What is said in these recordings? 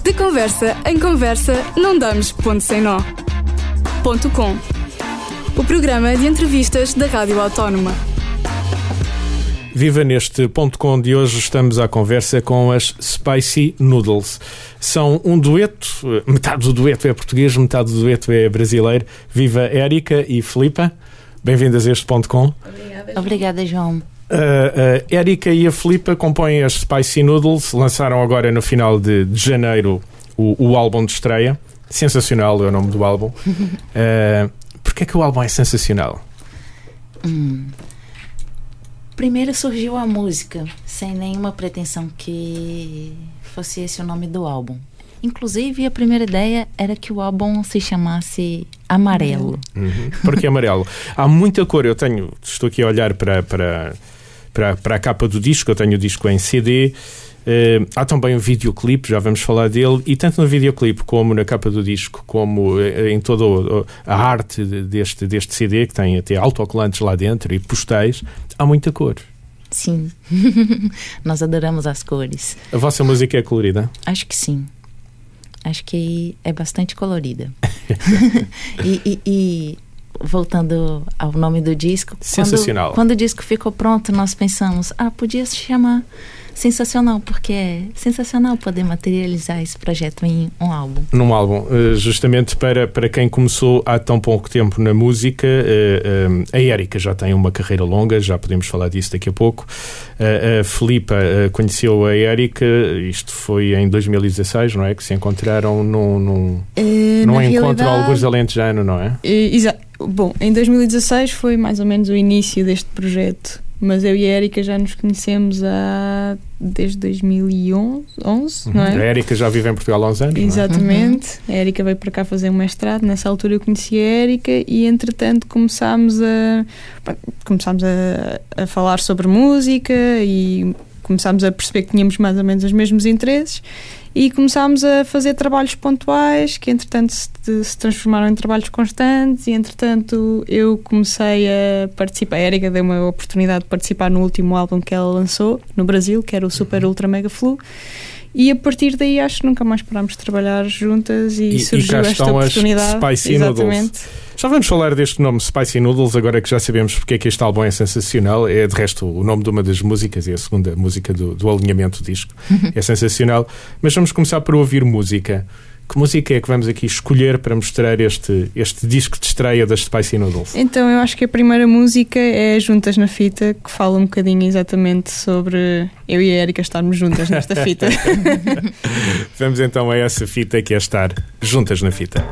De conversa em conversa, não damos ponto sem nó. Ponto com. O programa de entrevistas da Rádio Autónoma. Viva neste ponto com de hoje estamos à conversa com as Spicy Noodles. São um dueto, metade do dueto é português, metade do dueto é brasileiro. Viva Érica e Filipa. Bem-vindas a este ponto com. Obrigada, Obrigada João. Uh, a Érica e a Filipa compõem as Spicy Noodles, lançaram agora no final de, de janeiro o, o, álbum de estreia. Sensacional é o nome do álbum. Uh, Porquê é que o álbum é sensacional? Hum. Primeiro surgiu a música, sem nenhuma pretensão que fosse esse o nome do álbum. Inclusive, a primeira ideia era que o álbum se chamasse Amarelo. Uhum. Porque amarelo? Há muita cor. Eu tenho, estou aqui a olhar para, para, para, para a capa do disco, eu tenho o disco em CD. Uh, há também um videoclipe, já vamos falar dele, e tanto no videoclipe como na capa do disco, como uh, em toda a arte deste, deste CD, que tem até autocolantes lá dentro e postais, há muita cor. Sim, nós adoramos as cores. A vossa música é colorida? Acho que sim. Acho que é bastante colorida. e, e, e voltando ao nome do disco. Sensacional. Quando, quando, o disco ficou pronto, nós pensamos, ah, podia se chamar sensacional, porque é sensacional poder materializar esse projeto em um álbum. Num álbum, eh, justamente para, para quem começou há tão pouco tempo na música, eh, eh, a Érica já tem uma carreira longa, já podemos falar disso daqui a pouco. A Filipa conheceu a Érica, isto foi em 2016, não é? Que se encontraram num, num, uh, num encontro alguns alentejano, não é? Exato. Bom, em 2016 foi mais ou menos o início deste projeto mas eu e a Erika já nos conhecemos há desde 2011, uhum. não é? A Erika já vive em Portugal há uns anos. É? Exatamente. Uhum. A Erika veio para cá fazer um mestrado. Nessa altura eu conheci a Erika e entretanto começámos a começámos a, a falar sobre música e começámos a perceber que tínhamos mais ou menos os mesmos interesses e começámos a fazer trabalhos pontuais que entretanto se, se, transformaram em trabalhos constantes e entretanto eu comecei a participar, a Erika deu-me a oportunidade de participar no último álbum que ela lançou no Brasil, que era o Super Ultra Mega Flu e a partir daí acho que nunca mais parámos de trabalhar juntas e, e surgiu e esta oportunidade. Spicy Exatamente. Noodles. Já vamos falar deste nome Spicy Noodles, agora que já sabemos porque é que este álbum é sensacional. É de resto o nome de uma das músicas e a segunda música do, do alinhamento do disco. é sensacional. Mas vamos começar por ouvir música. Que música é que vamos aqui escolher para mostrar este, este disco de estreia das Spicy Noodles? Então, eu acho que a primeira música é Juntas na Fita, que fala um bocadinho exatamente sobre eu e a Erika estarmos juntas nesta fita. vamos então a essa fita que é estar juntas na fita.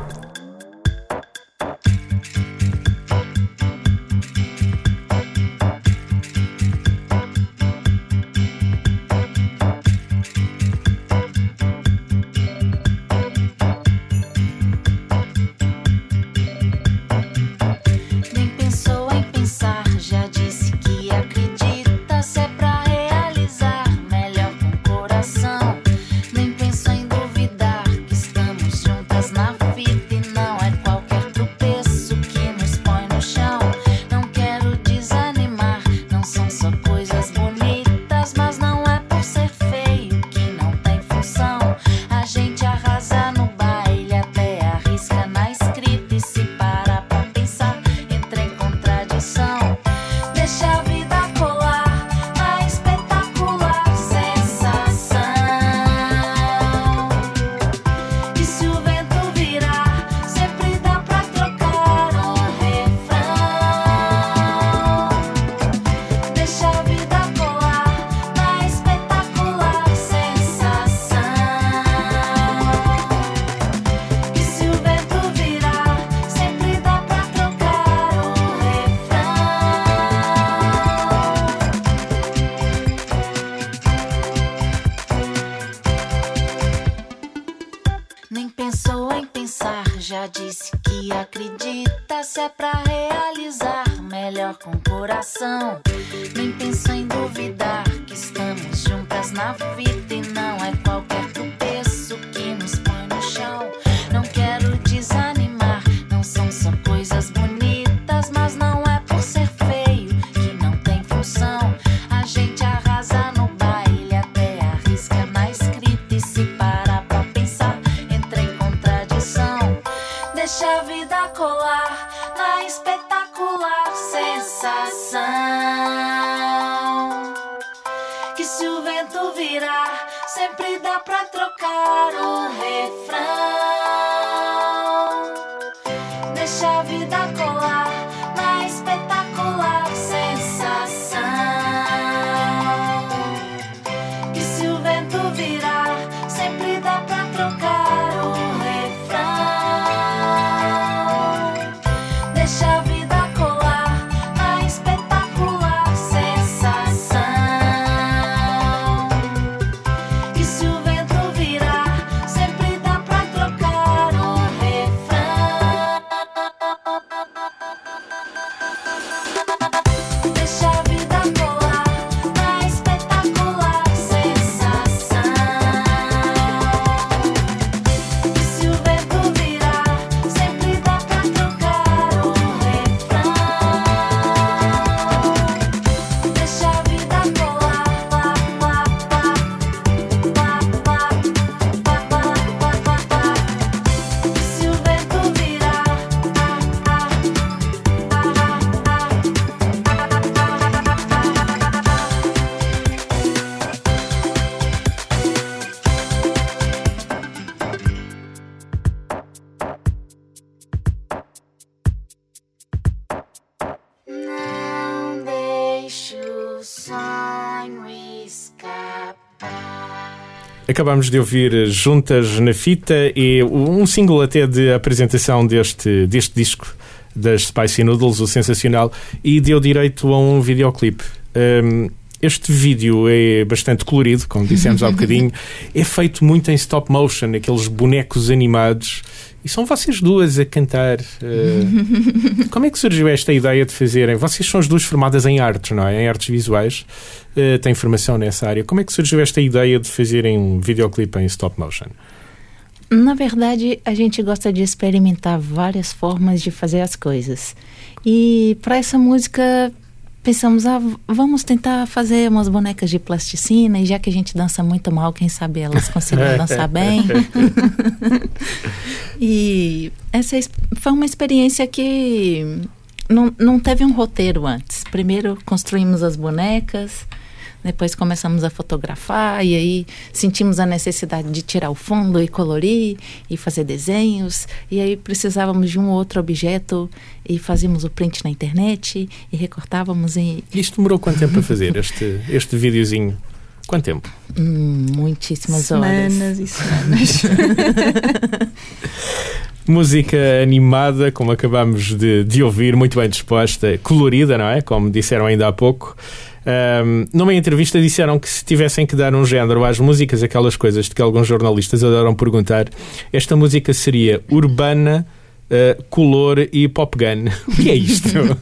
Pra trocar o refrão. Acabamos de ouvir Juntas na Fita e um single até de apresentação deste, deste disco das Spicy Noodles, o sensacional, e deu direito a um videoclipe. Um, este vídeo é bastante colorido, como dissemos há bocadinho. É feito muito em stop motion, aqueles bonecos animados. E são vocês duas a cantar. Uh, como é que surgiu esta ideia de fazerem? Vocês são as duas formadas em artes, não é? Em artes visuais. Uh, têm formação nessa área. Como é que surgiu esta ideia de fazerem um videoclipe em stop motion? Na verdade, a gente gosta de experimentar várias formas de fazer as coisas. E para essa música, pensamos, ah, vamos tentar fazer umas bonecas de plasticina, e já que a gente dança muito mal, quem sabe elas consigam dançar bem. e essa foi uma experiência que não, não teve um roteiro antes. Primeiro construímos as bonecas, depois começamos a fotografar e aí sentimos a necessidade de tirar o fundo e colorir e fazer desenhos. E aí precisávamos de um outro objeto e fazíamos o print na internet e recortávamos e Isto demorou quanto tempo a fazer, este, este videozinho? Quanto tempo? hum, muitíssimas horas. Semanas e semanas. Música animada, como acabamos de, de ouvir, muito bem disposta, colorida, não é? Como disseram ainda há pouco. Ahm, numa entrevista disseram que se tivessem que dar um género às músicas, aquelas coisas de que alguns jornalistas adoram perguntar, esta música seria urbana, ah, color e pop gun. O que é isto?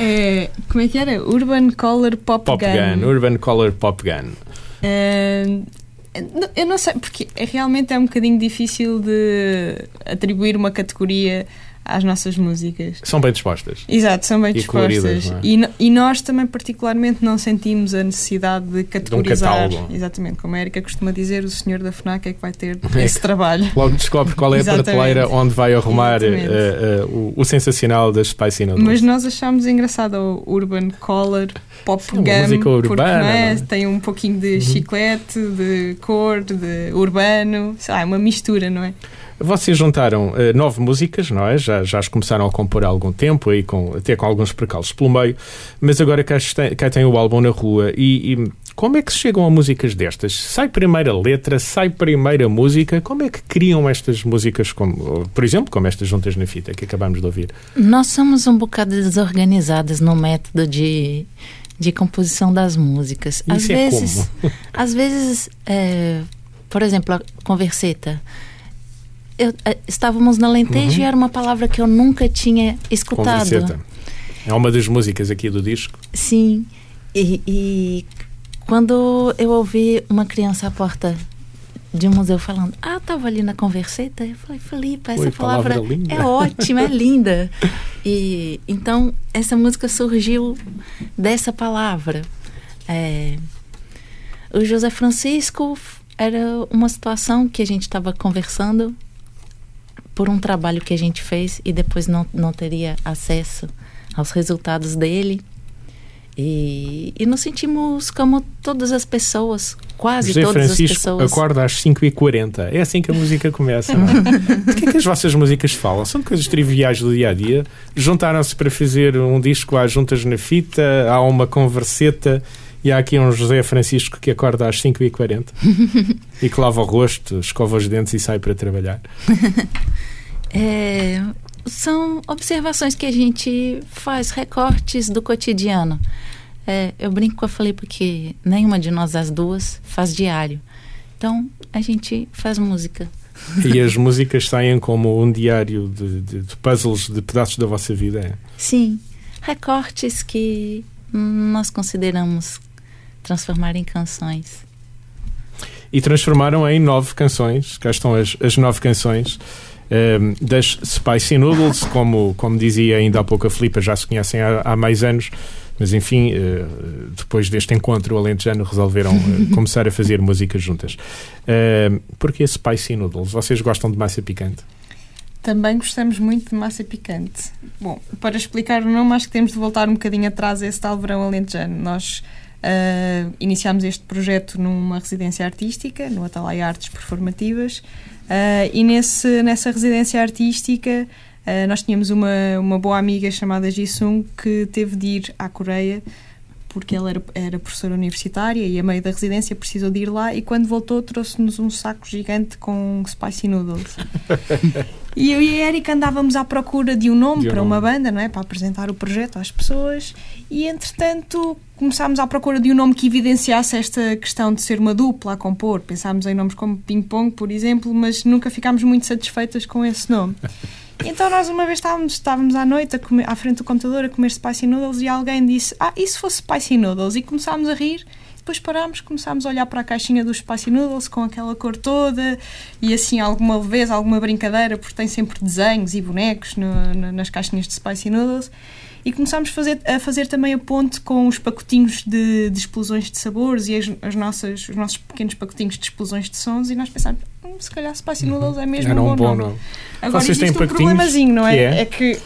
É, como é que era? Urban Color Pop, pop gun. urban color pop gun. É, eu não sei, porque é, realmente é um bocadinho difícil de atribuir uma categoria às nossas músicas. São bem dispostas. Exato, são bem E dispostas. coloridas, é? E, e nós também, particularmente, não sentimos a necessidade de categorizar. catálogo. Exatamente, como a Erika costuma dizer, o senhor da FNAC é que vai ter É esse que- trabalho. Logo descobre qual é a prateleira onde vai arrumar Exatamente. ah, o, o sensacional das Spicy Noodles. Mas nós achámos engraçado o Urban Color Pop Sim, Gum, música porque urbana, não é? é? tem um pouquinho de chiclete, de cor, de urbano, sei lá, é uma mistura, não é? Vocês juntaram eh, nove músicas, não é? Já, já as começaram a compor há algum tempo, aí com, até com alguns percalços pelo meio, mas agora cá, está- cá tem o álbum na rua. E, e como é que se chegam a músicas destas? Sai primeiro a letra, sai primeiro a música. Como é que criam estas músicas, como, por exemplo, como estas juntas na fita que acabamos de ouvir? Nós somos um bocado desorganizadas no método de, de composição das músicas. Às Isso é vezes, às vezes, é, por exemplo, a converseta. Eu, é, estávamos na Lentejo Uhum. e era uma palavra que eu nunca tinha escutado. Converseta. É uma das músicas aqui do disco. Sim. E, e quando eu ouvi uma criança à porta de um museu falando, ah, estava ali na converseta, eu falei, Felipe, essa Oi, palavra, palavra linda." é ótima, é linda. E então essa música surgiu dessa palavra. É, o José Francisco era uma situação que a gente estava conversando por um trabalho que a gente fez e depois não, não teria acesso aos resultados dele. E, e nos sentimos como todas as pessoas, quase José todas Francisco as pessoas. acorda às 5h40. É assim que a música começa. É? De que é que as vossas músicas falam? São coisas triviais do dia a dia. Juntaram-se para fazer um disco às juntas na fita, há uma converseta e há aqui um José Francisco que acorda às 5h40 e que lava o rosto, escova os dentes e sai para trabalhar. É, são observações que a gente faz, recortes do cotidiano. É, eu brinco com a Felipe porque nenhuma de nós, as duas, faz diário. Então, a gente faz música. E as músicas saem como um diário de, de, de puzzles, de pedaços da vossa vida. É? Sim, recortes que nós consideramos transformar em canções. E transformaram em nove canções. Cá estão as, as nove canções. Um, das Spicy Noodles, como, como dizia ainda há pouco a Filipa, já se conhecem há, há mais anos, mas enfim, uh, depois deste encontro alentejano resolveram uh, começar a fazer música juntas. Uh, Porquê Spicy Noodles? Vocês gostam de massa picante? Também gostamos muito de massa picante. Bom, para explicar o nome, acho que temos de voltar um bocadinho atrás a esse tal verão alentejano. Nós uh, iniciámos este projeto numa residência artística, no Atalai Artes Performativas, uh, e nesse, nessa residência artística uh, nós tínhamos uma, uma boa amiga chamada Jisung que teve de ir à Coreia porque ela era, era professora universitária e a meio da residência precisou de ir lá e quando voltou trouxe-nos um saco gigante com spicy noodles. e eu e a Erika andávamos à procura de um nome de um para nome. uma banda, não é? Para apresentar o projeto às pessoas e entretanto começámos à procura de um nome que evidenciasse esta questão de ser uma dupla a compor. Pensámos em nomes como Ping Pong, por exemplo, mas nunca ficámos muito satisfeitas com esse nome. Então nós uma vez estávamos, estávamos à noite comer, à frente do computador a comer spicy noodles e alguém disse ah, e se fosse spicy noodles? E começámos a rir depois parámos, começámos a olhar para a caixinha dos Spicy Noodles com aquela cor toda e assim alguma vez, alguma brincadeira, porque tem sempre desenhos e bonecos no, no, nas caixinhas de Spicy Noodles e começámos a fazer, a fazer também a ponte com os pacotinhos de, de explosões de sabores e as, as, nossas, os nossos pequenos pacotinhos de explosões de sons e nós pensámos, hum, se calhar Spicy Noodles é mesmo Era um bom, bom nome. nome. Agora Vocês existe têm um problemazinho, não é? É? é que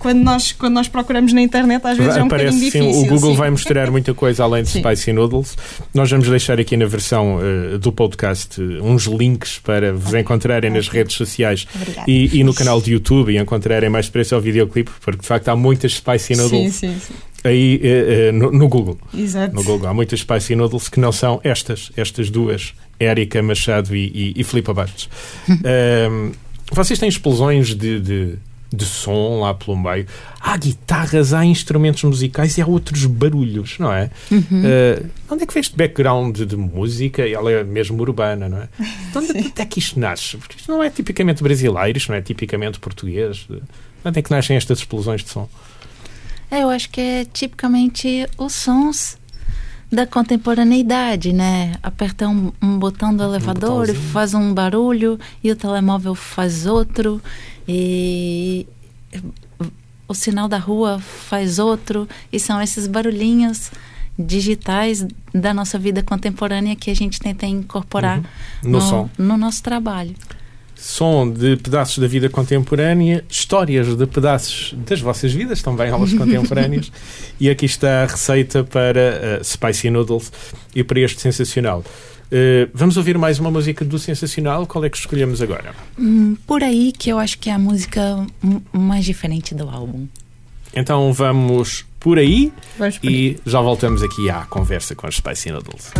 quando nós, quando nós procuramos na internet, às vezes é um Aparece, bocadinho sim, difícil. o Google sim. vai mostrar muita coisa além de Sim. Spicy Noodles. Nós vamos deixar aqui na versão uh, do podcast uh, uns links para vos encontrarem nas redes sociais e, e no canal de YouTube e encontrarem mais preço ao videoclipe, porque de facto há muitas Spicy Noodles Sim, sim, sim. aí uh, no, no Google. Exato. No Google há muitas Spicy Noodles que não são estas, estas duas, Érica Machado e, e, e Filipe Bastos. Um, vocês têm explosões de, de, de som lá pelo meio. Há guitarras, há instrumentos musicais e há outros barulhos, não é? Uh, onde é que vem este background de, música? Ela é mesmo urbana, não é? De onde, de onde é que isto nasce? Porque isto não é tipicamente brasileiro, isto não é tipicamente português. De onde é que nascem estas explosões de som? É, eu acho que é tipicamente os sons da contemporaneidade, né? Apertar um, um botão do elevador e faz um barulho e o telemóvel faz outro e o sinal da rua faz outro e são esses barulhinhos digitais da nossa vida contemporânea que a gente tenta incorporar Uhum. No som. no nosso trabalho. som de pedaços da vida contemporânea, histórias de pedaços das vossas vidas, também elas contemporâneas. e aqui está a receita para uh, Spicy Noodles e para este sensacional. Uh, vamos ouvir mais uma música do Sensacional. Qual é que escolhemos agora? Hum, por aí que eu acho que é a música mais diferente do álbum. Então vamos por aí Vamos por aí. e já voltamos aqui à conversa com os Spicy Noodles.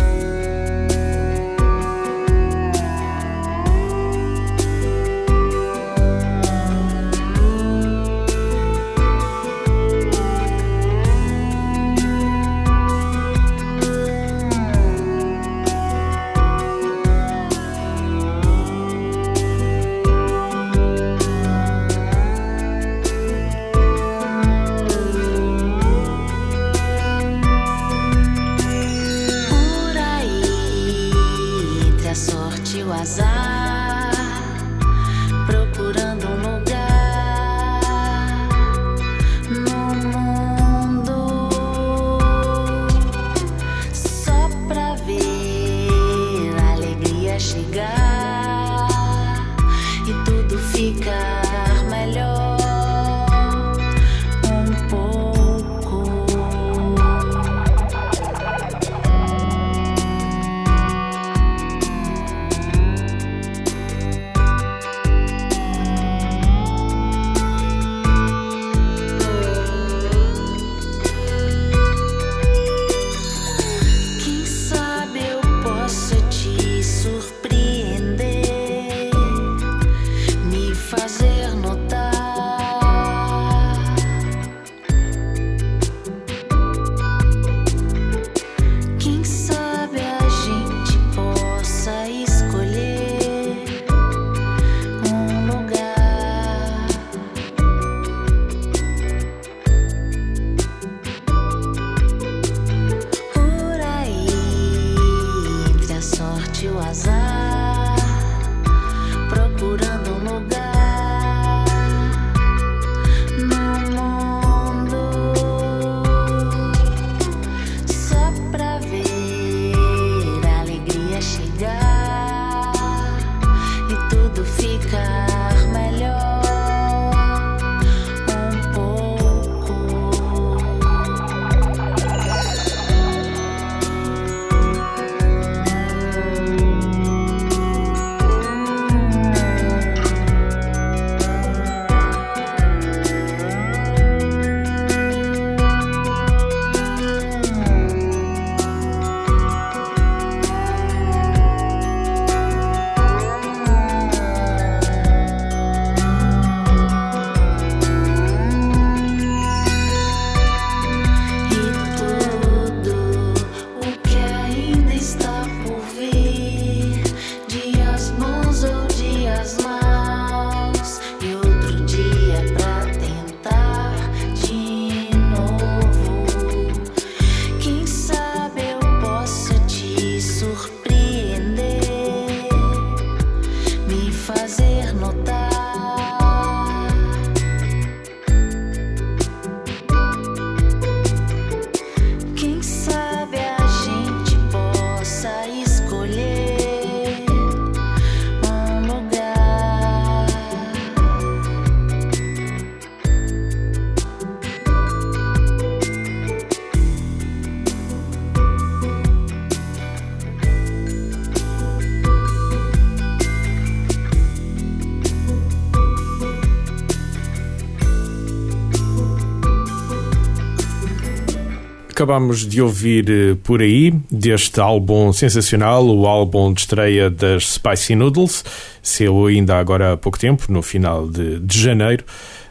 Acabámos de ouvir eh, por aí deste álbum sensacional, o álbum de estreia das Spicy Noodles, saiu ainda agora há pouco tempo, no final de, de janeiro.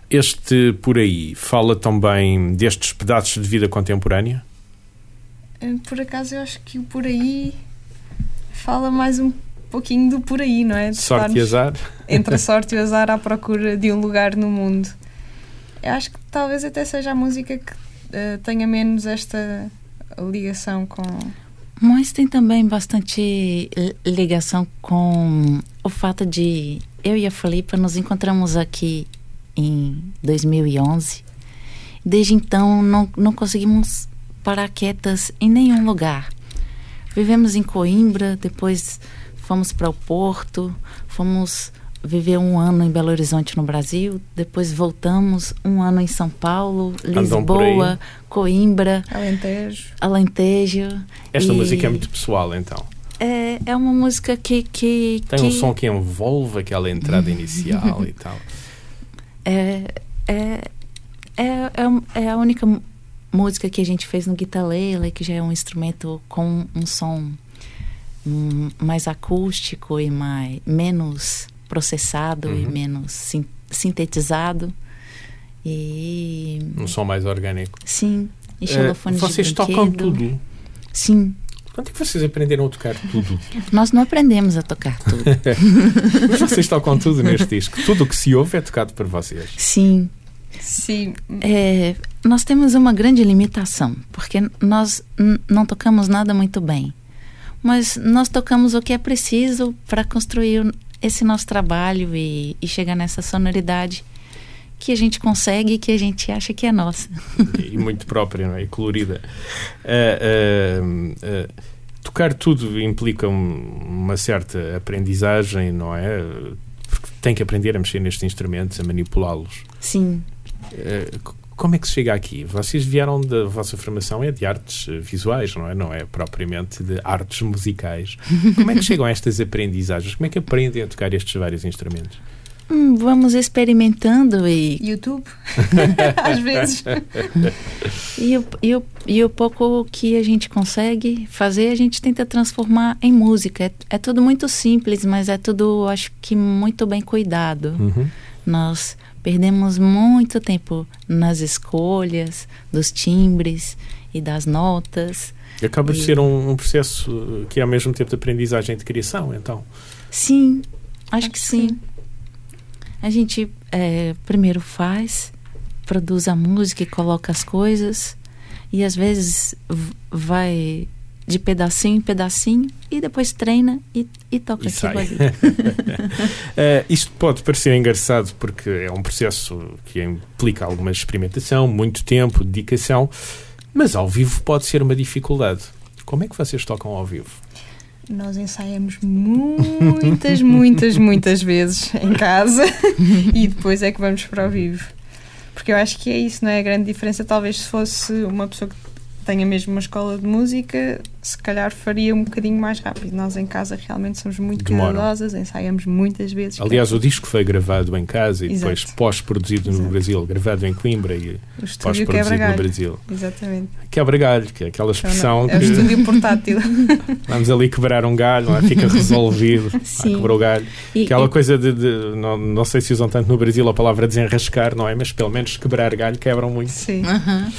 Este por aí fala também destes pedaços de vida contemporânea? Eh, por acaso eu acho que o por aí fala mais um pouquinho do por aí, não é? De sorte e azar? Entre a sorte e o azar à procura de um lugar no mundo. Eu acho que talvez até seja a música que uh, tenha menos esta ligação com. Mas tem também bastante ligação com o fato de eu e a Felipa nos encontramos aqui em 2011. Desde então não, não conseguimos parar quietas em nenhum lugar. Vivemos em Coimbra, depois fomos para o Porto, fomos viver um ano em Belo Horizonte no Brasil, depois voltamos um ano em São Paulo, Lisboa, Coimbra, Alentejo. Alentejo. Esta e... música é muito pessoal, então. É, é uma música que, que tem que... um som que envolve aquela entrada inicial e tal. É, é, é, é, é a única música que a gente fez no guitarlele, que já é um instrumento com um som mais acústico e mais menos processado uhum. e menos sim, sintetizado. E. Um som mais orgânico. Sim. E xilofone uh, Vocês tocam tudo? Sim. Quando é que vocês aprenderam a tocar tudo? Nós não aprendemos a tocar tudo. Mas vocês tocam tudo neste disco. Tudo o que se ouve é tocado por vocês. Sim. Sim. É, nós temos uma grande limitação, porque nós não tocamos nada muito bem. Mas nós tocamos o que é preciso para construir esse nosso trabalho e, e chegar nessa sonoridade que a gente consegue e que a gente acha que é nossa. E muito própria, não é? E colorida. Uh, uh, uh, tocar tudo implica uma certa aprendizagem, não é? Porque tem que aprender a mexer nestes instrumentos, a manipulá-los. Sim. Como é que se chega aqui? Vocês vieram da vossa formação é de artes visuais, não é? Não é propriamente de artes musicais. Como é que chegam a estas aprendizagens? Como é que aprendem a tocar estes vários instrumentos? Hum, vamos experimentando e. YouTube, às vezes. e, o, e, o, e o pouco que a gente consegue fazer, a gente tenta transformar em música. É, é tudo muito simples, mas é tudo, acho que, muito bem cuidado. Uhum. Nós perdemos muito tempo nas escolhas dos timbres e das notas. E acaba e... de ser um, um, processo que é ao mesmo tempo de aprendizagem e de criação, então. Sim, acho, acho que sim. sim. A gente é, primeiro faz, produz a música e coloca as coisas, e às vezes vai de pedacinho em pedacinho e depois treina e, e toca e aquilo ali. uh, isto pode parecer engraçado porque é um processo que implica alguma experimentação, muito tempo, dedicação, mas ao vivo pode ser uma dificuldade. Como é que vocês tocam ao vivo? nós ensaiamos muitas, muitas, muitas vezes em casa e depois é que vamos para o vivo. Porque eu acho que é isso, não é? A grande diferença, talvez se fosse uma pessoa que tenha mesmo uma escola de música, se calhar faria um bocadinho mais rápido. Nós em casa realmente somos muito cuidadosas, ensaiamos muitas vezes. Aliás, o disco foi gravado em casa e Exato. depois pós-produzido no Brasil, gravado em Coimbra e pós-produzido no Brasil. Exatamente. Quebra-galho, que é aquela expressão é o estúdio portátil. Vamos ali quebrar um galho, é? fica resolvido, Sim. quebrou o galho. E, aquela e... coisa de, de não, não sei se usam tanto no Brasil a palavra desenrascar, não é? Mas pelo menos quebrar galho quebram muito. Sim. Uhum.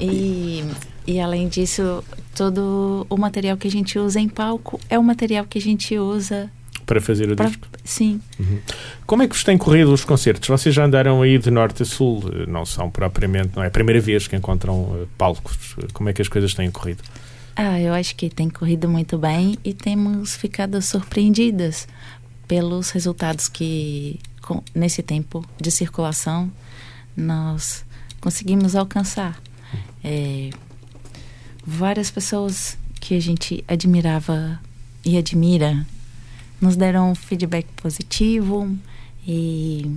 E, e além disso, todo o material que a gente usa em palco é o material que a gente usa para fazer o para, disco? Sim. Uhum. Como é que vos têm corrido os concertos? Vocês já andaram aí de norte a sul, não são propriamente, não é a primeira vez que encontram uh, palcos. Como é que as coisas têm corrido? Ah, eu acho que tem corrido muito bem e temos ficado surpreendidas pelos resultados que, nesse tempo de circulação, nós conseguimos alcançar é, várias pessoas que a gente admirava e admira nos deram feedback positivo e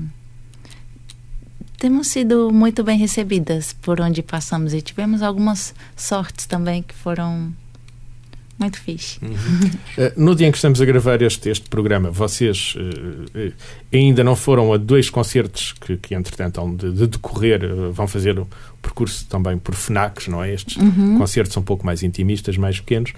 temos sido muito bem recebidas por onde passamos e tivemos algumas sortes também que foram muito fixe. Uh, no dia em que estamos a gravar este, este programa, vocês uh, uh, ainda não foram a dois concertos que, que entretanto, hão de, de decorrer, vão fazer o percurso também por FNACs, não é? Estes Uhum. concertos são um pouco mais intimistas, mais pequenos.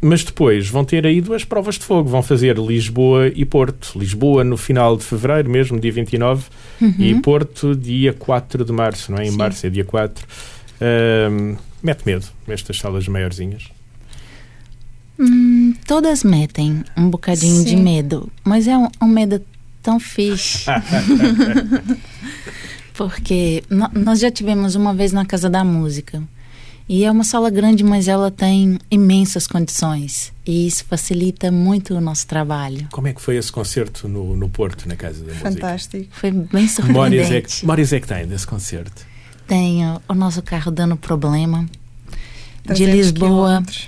mas depois vão ter aí duas provas de fogo. Vão fazer Lisboa e Porto. Lisboa no final de fevereiro, mesmo, dia 29, e Porto, dia 4 de março, não é? Em Sim. março é dia 4. Uh, mete medo estas salas maiorzinhas. Hum, todas metem um bocadinho de Sim. medo, mas é um, um medo tão fixe. Porque nós já tivemos uma vez na Casa da Música. E é uma sala grande, mas ela tem imensas condições. E isso facilita muito o nosso trabalho. Como é que foi esse concerto no, no Porto, na Casa da Música? Fantástico. Foi bem é, surpreendente. memórias é que tem desse concerto? Tenho o nosso carro dando problema. De 300 Lisboa quilómetros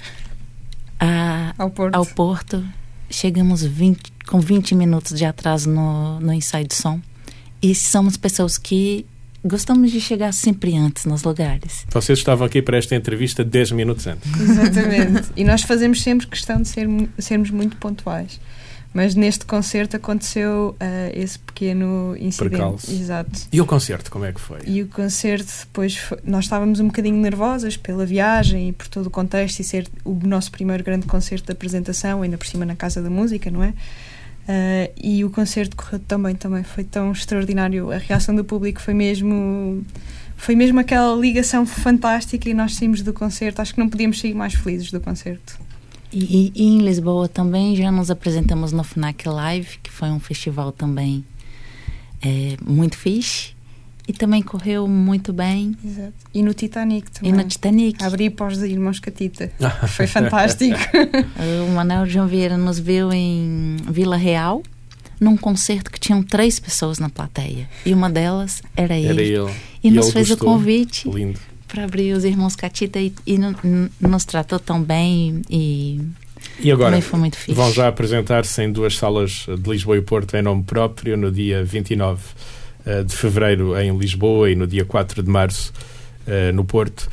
a, ao Porto. ao Porto, chegamos 20 com 20 minutos de atraso no, no ensaio de som. E somos pessoas que gostamos de chegar sempre antes nos lugares. Vocês estavam aqui para esta entrevista 10 minutos antes. Exatamente. e nós fazemos sempre questão de ser, sermos muito pontuais. Mas neste concerto aconteceu ah, esse pequeno incidente. Percalço. Exato. E o concerto, como é que foi? E o concerto depois foi- nós estávamos um bocadinho nervosas pela viagem e por todo o contexto e ser o nosso primeiro grande concerto de apresentação, ainda por cima na Casa da Música, não é? Ah, e o concerto correu também, também foi tão extraordinário. A reação do público foi mesmo foi mesmo aquela ligação fantástica e nós saímos do concerto. Acho que não podíamos sair mais felizes do concerto. E, e em Lisboa também já nos apresentamos no FNAC Live, que foi um festival também é, muito fixe. E também correu muito bem. Exato. E no Titanic também. E no Titanic. Abri para os irmãos Catita. Foi fantástico. O Manuel João Vieira nos viu em Vila Real, num concerto que tinham três pessoas na plateia. E uma delas era ele. Era ele. E, nos ele fez gostou. o convite Lindo. Para abrir os irmãos Catita e, e nos tratou tão bem e E agora, também foi muito fixe. vão já apresentar-se em duas salas de Lisboa e Porto em nome próprio, no dia 29 eh, de fevereiro em Lisboa e no dia 4 de março eh, no Porto.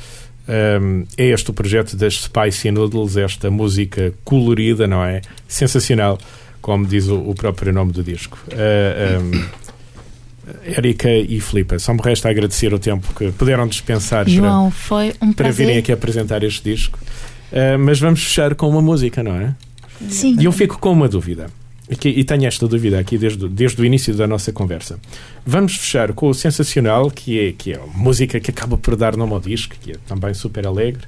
Um, é este o projeto das Spicy Noodles, esta música colorida, não é? Sensacional, como diz o, o próprio nome do disco. Uh, um, Érica e Filipe, só me resta agradecer o tempo que puderam dispensar para, João, foi um para prazer. virem aqui apresentar este disco. Uh, mas vamos fechar com uma música, não é? Sim. E eu fico com uma dúvida. Aqui- e tenho esta dúvida aqui desde, desde o início da nossa conversa. Vamos fechar com o Sensacional, que é, que é a música que acaba por dar nome ao disco, que é também super alegre,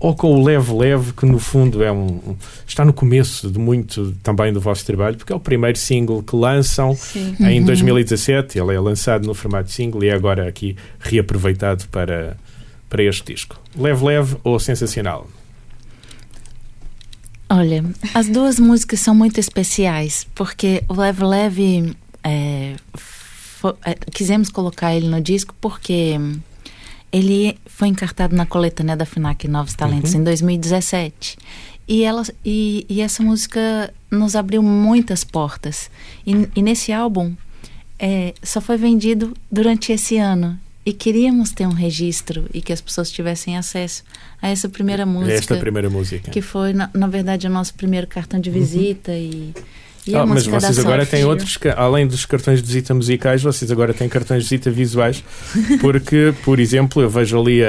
ou com o Leve Leve, que no fundo é um, está no começo de muito também do vosso trabalho, porque é o primeiro single que lançam Sim. em Uhum. 2017. Ele é lançado no formato single e é agora aqui reaproveitado para, para este disco. Leve Leve ou Sensacional? Olha, as duas músicas são muito especiais, porque o Leve Leve é, é, quisemos colocar ele no disco porque ele foi encartado na coletânea da FNAC Novos Talentos Uhum. em 2017. E, ela, e, e essa música nos abriu muitas portas. E, e nesse álbum é, só foi vendido durante esse ano. E queríamos ter um registro e que as pessoas tivessem acesso a essa primeira música Esta primeira música. que foi na, na verdade o nosso primeiro cartão de visita e, e Ah, mas vocês agora têm outros, além dos cartões de visita musicais, vocês agora têm cartões de visita visuais, porque, por exemplo, eu vejo ali a,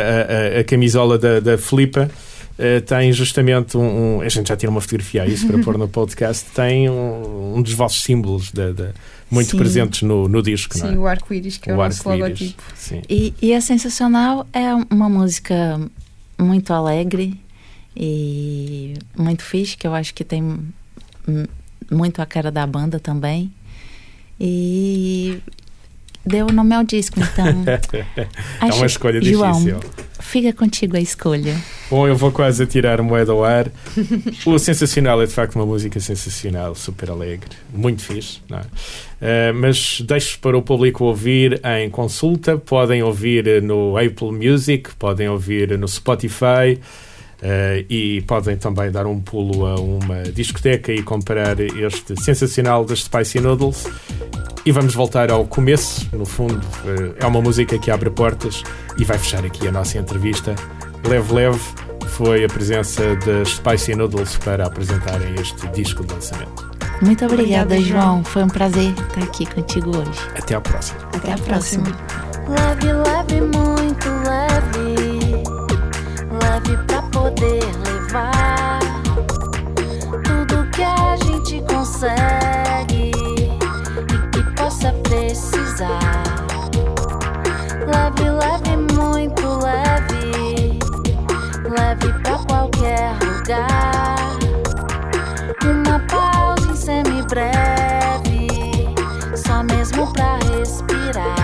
a, a camisola da, da Filipa, eh, tem justamente um, um- A gente já tira uma fotografia a isso para pôr no podcast, tem um, um dos vossos símbolos da, da- muito Sim. presentes no, no disco, Sim, não é? o arco-íris, que é o, nosso logotipo. E, e é sensacional, é uma música muito alegre e muito fixe, que eu acho que tem muito a cara da banda também. E deu o nome ao disco, então. é uma escolha João, difícil. Fica contigo a escolha. Bom, eu vou quase atirar moeda ao ar. O Sensacional é de facto uma música sensacional, super alegre, muito fixe. Não é? Eh, mas deixo para o público ouvir em consulta. Podem ouvir no Apple Music, podem ouvir no Spotify. Eh, e podem também dar um pulo a uma discoteca e comprar este sensacional das Spicy Noodles. E vamos voltar ao começo, no fundo, eh, é uma música que abre portas e vai fechar aqui a nossa entrevista. Leve, leve, foi a presença das Spicy Noodles para apresentarem este disco de lançamento. Muito obrigada, Obrigada, João. João. Foi um prazer estar aqui contigo hoje. Até à próxima. Até a próxima. Leve, leve, muito leve. Leve pra poder levar tudo que a gente consegue e que possa precisar. Leve, leve, muito leve. Leve pra qualquer lugar. Uma pausa em semi-breve, só mesmo pra respirar.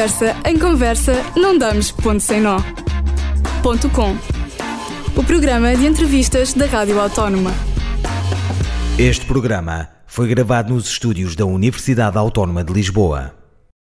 Conversa em conversa, não damos ponto sem nó. Ponto com. O programa de entrevistas da Rádio Autónoma. Este programa foi gravado nos estúdios da Universidade Autónoma de Lisboa.